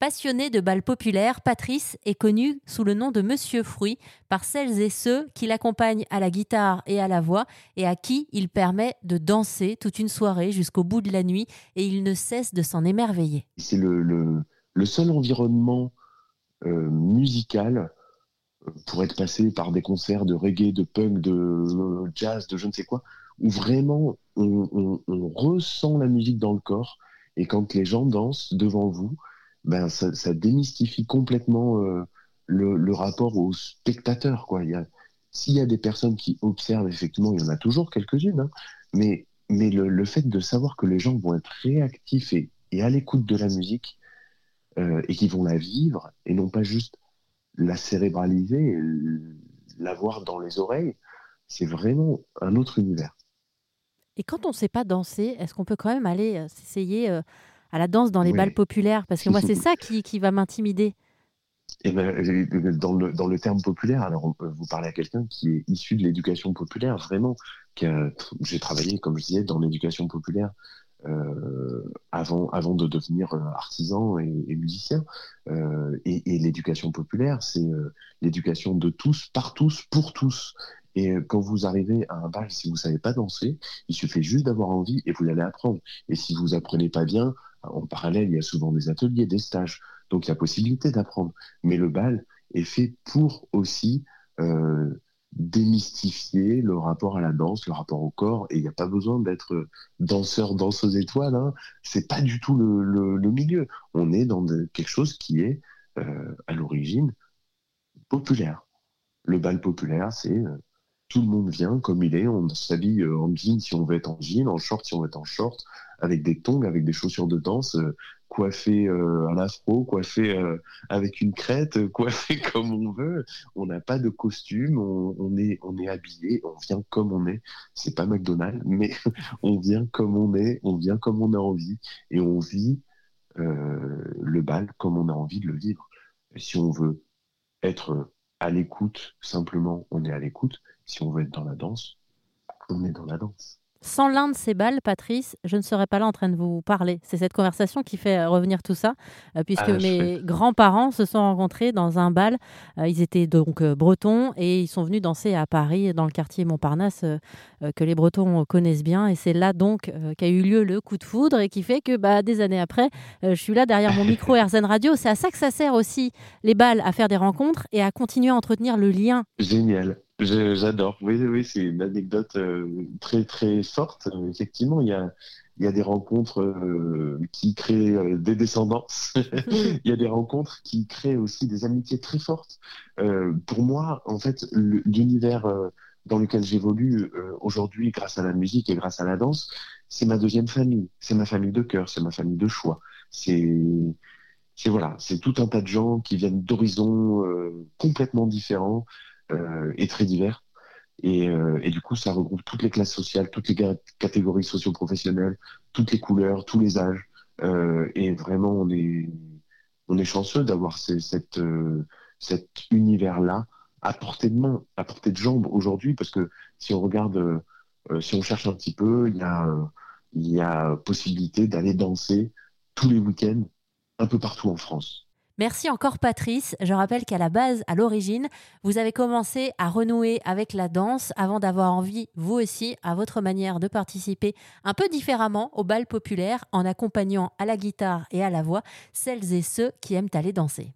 Passionné de bal populaire, Patrice est connu sous le nom de Monsieur Fruit par celles et ceux qui l'accompagnent à la guitare et à la voix et à qui il permet de danser toute une soirée jusqu'au bout de la nuit et il ne cesse de s'en émerveiller. C'est le, seul environnement euh, musical euh, pour être passé par des concerts de reggae, de punk, de euh, jazz, de je ne sais quoi, où vraiment on ressent la musique dans le corps et quand les gens dansent devant vous, ben ça, démystifie complètement euh, le, rapport au spectateur. Quoi. S'il y a des personnes qui observent, effectivement, il y en a toujours quelques-unes, hein, mais, le, fait de savoir que les gens vont être réactifs et, à l'écoute de la musique euh, et qu'ils vont la vivre et non pas juste la cérébraliser, la voir dans les oreilles, c'est vraiment un autre univers. Et quand on ne sait pas danser, est-ce qu'on peut quand même aller euh, s'essayer à la danse dans les balles populaires Parce que moi, c'est ça qui, qui va m'intimider. Eh ben, dans, le, dans le terme populaire, alors vous parlez à quelqu'un qui est issu de l'éducation populaire, vraiment. J'ai travaillé, comme je disais, dans l'éducation populaire euh, avant, avant de devenir euh, artisan et, musicien. Euh, et, et l'éducation populaire, c'est l'éducation de tous, par tous, pour tous. Et quand vous arrivez à un bal, si vous savez pas danser, il suffit juste d'avoir envie et vous allez apprendre. Et si vous apprenez pas bien, en parallèle, il y a souvent des ateliers, des stages. Donc il y a possibilité d'apprendre. Mais le bal est fait pour aussi euh, démystifier le rapport à la danse, le rapport au corps. Et il n'y a pas besoin d'être danseur, danseuse étoile. Hein. C'est pas du tout le, milieu. On est dans quelque chose qui est euh, à l'origine populaire. Le bal populaire, c'est euh, tout le monde vient comme il est. On s'habille en jean si on veut être en jean, en short si on veut être en short, avec des tongs, avec des chaussures de danse, euh, coiffé euh, à l'afro, coiffé euh, avec une crête, coiffé comme on veut. On n'a pas de costume, on, est, on est habillé, on vient comme on est. C'est pas McDonald's, mais on vient comme on est, on vient comme on a envie, et on vit le bal comme on a envie de le vivre. si on veut être à l'écoute, simplement, on est à l'écoute. Si on veut être dans la danse, on est dans la danse. Sans l'un de ces balles, Patrice, je ne serais pas là en train de vous parler. C'est cette conversation qui fait euh, revenir tout ça, euh, puisque ah, mes grands-parents se sont rencontrés dans un bal. Euh, ils étaient donc bretons et ils sont venus danser à Paris, dans le quartier Montparnasse, que les Bretons connaissent bien. Et c'est là donc qu'a eu lieu le coup de foudre et qui fait que bah, des années après, je suis là derrière mon micro RZN Radio. C'est à ça que ça sert aussi, les balles, à faire des rencontres et à continuer à entretenir le lien. Génial. J'adore. Oui, oui, c'est une anecdote euh, très très forte. Effectivement, il y a, il y a des rencontres euh, qui créent euh, des descendances. il y a des rencontres qui créent aussi des amitiés très fortes. pour moi, en fait, l'univers dans lequel j'évolue aujourd'hui, grâce à la musique et grâce à la danse, c'est ma deuxième famille. C'est ma famille de cœur, c'est ma famille de choix. C'est c'est voilà, c'est tout un tas de gens qui viennent d'horizons complètement différents, et très divers. Euh, et, du coup, ça regroupe toutes les classes sociales, toutes les catégories socio-professionnelles, toutes les couleurs, tous les âges. Euh, et vraiment, on est, on est chanceux d'avoir cette, cet univers-là à portée de main, à portée de jambes aujourd'hui, parce que si on regarde, si on cherche un petit peu, il y a, il y a possibilité d'aller danser tous les week-ends un peu partout en France. Merci encore Patrice. Je rappelle qu'à la base, à l'origine, vous avez commencé à renouer avec la danse avant d'avoir envie, vous aussi, à votre manière de participer un peu différemment au bal populaire en accompagnant à la guitare et à la voix celles et ceux qui aiment aller danser.